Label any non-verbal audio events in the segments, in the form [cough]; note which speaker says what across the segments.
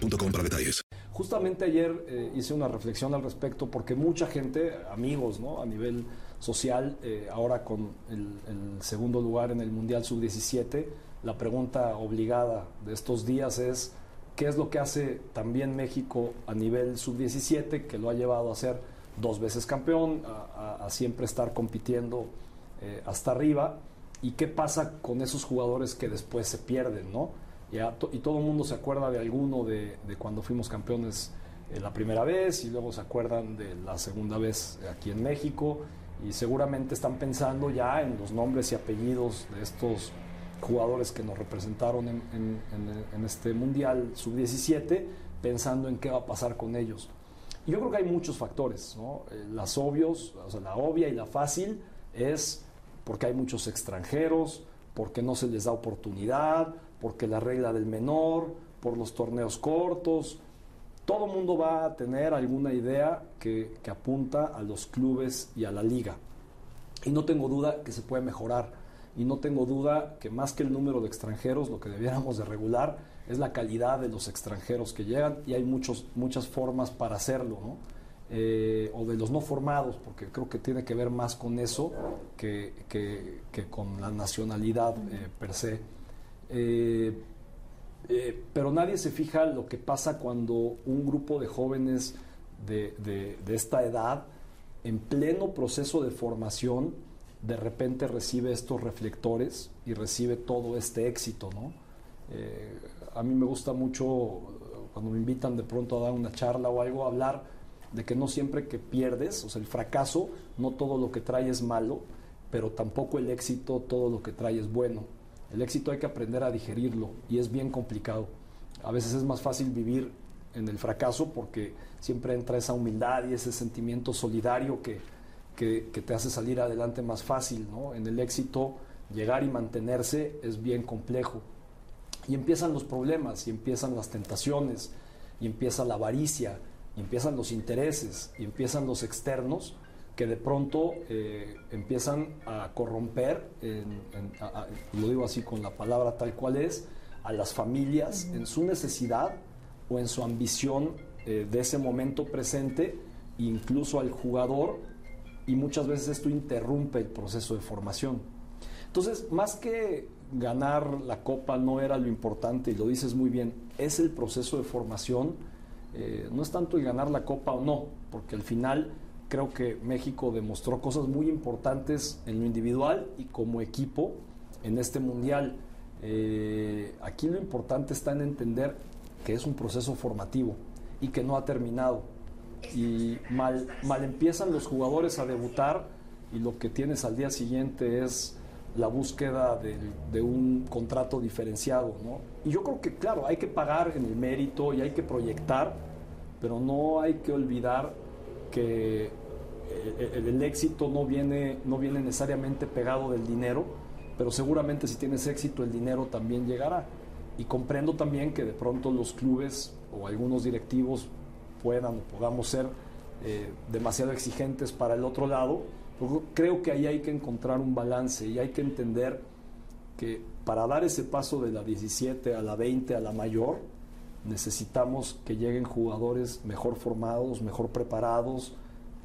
Speaker 1: detalles.
Speaker 2: Justamente ayer eh, hice una reflexión al respecto porque mucha gente, amigos ¿no? a nivel social, eh, ahora con el, segundo lugar en el Mundial Sub-17, la pregunta obligada de estos días es qué es lo que hace también México a nivel Sub-17 que lo ha llevado a ser dos veces campeón, a siempre estar compitiendo eh, hasta arriba y qué pasa con esos jugadores que después se pierden, ¿no? Y todo el mundo se acuerda de alguno de, cuando fuimos campeones eh, la primera vez y luego se acuerdan de la segunda vez aquí en México y seguramente están pensando ya en los nombres y apellidos de estos jugadores que nos representaron en, en, en, en este Mundial Sub-17, pensando en qué va a pasar con ellos. Y yo creo que hay muchos factores, ¿no? Eh, las obvios, o sea, la obvia y la fácil es porque hay muchos extranjeros, porque no se les da oportunidad, porque la regla del menor, por los torneos cortos. Todo mundo va a tener alguna idea que, apunta a los clubes y a la liga. Y no tengo duda que se puede mejorar. Y no tengo duda que más que el número de extranjeros, lo que debiéramos de regular es la calidad de los extranjeros que llegan. Y hay muchos, muchas formas para hacerlo, ¿no? Eh, o de los no formados, porque creo que tiene que ver más con eso que con la nacionalidad eh, per se. Eh, eh, pero nadie se fija lo que pasa cuando un grupo de jóvenes de, esta edad, en pleno proceso de formación, de repente recibe estos reflectores y recibe todo este éxito. Eh, a mí me gusta mucho cuando me invitan de pronto a dar una charla o algo, hablar de que no siempre que pierdes, o sea, el fracaso, no todo lo que trae es malo, pero tampoco el éxito, todo lo que trae es bueno. El éxito hay que aprender a digerirlo y es bien complicado. A veces es más fácil vivir en el fracaso porque siempre entra esa humildad y ese sentimiento solidario que, que, te hace salir adelante más fácil. ¿no? En el éxito llegar y mantenerse es bien complejo. Y empiezan los problemas, y empiezan las tentaciones, y empieza la avaricia, y empiezan los intereses, y empiezan los externos que de pronto eh, empiezan a corromper, en, en, a, a, lo digo así con la palabra tal cual es, a las familias en su necesidad o en su ambición eh, de ese momento presente, incluso al jugador, y muchas veces esto interrumpe el proceso de formación. Entonces, más que ganar la copa no era lo importante, y lo dices muy bien, es el proceso de formación, eh, no es tanto el ganar la copa o no, porque al final creo que México demostró cosas muy importantes en lo individual y como equipo en este mundial. Eh, aquí lo importante está en entender que es un proceso formativo y que no ha terminado. Y mal, mal empiezan los jugadores a debutar y lo que tienes al día siguiente es la búsqueda de, de un contrato diferenciado. ¿no? Y yo creo que, claro, hay que pagar en el mérito y hay que proyectar, pero no hay que olvidar que el, el éxito no viene, no viene necesariamente pegado del dinero, pero seguramente si tienes éxito el dinero también llegará. Y comprendo también que de pronto los clubes o algunos directivos puedan o podamos ser eh, demasiado exigentes para el otro lado. Pero creo que ahí hay que encontrar un balance y hay que entender que para dar ese paso de la 17 a la 20 a la mayor, necesitamos que lleguen jugadores mejor formados, mejor preparados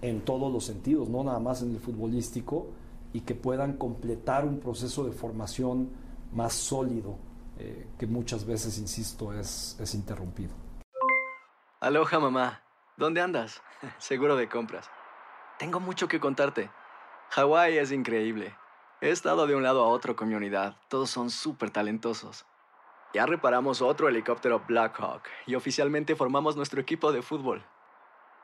Speaker 2: en todos los sentidos, no nada más en el futbolístico, y que puedan completar un proceso de formación más sólido, eh, que muchas veces, insisto, es, es interrumpido.
Speaker 3: Aloha mamá, ¿dónde andas? [laughs] Seguro de compras. Tengo mucho que contarte. Hawái es increíble. He estado de un lado a otro con mi unidad. Todos son súper talentosos. Ya reparamos otro helicóptero Blackhawk y oficialmente formamos nuestro equipo de fútbol.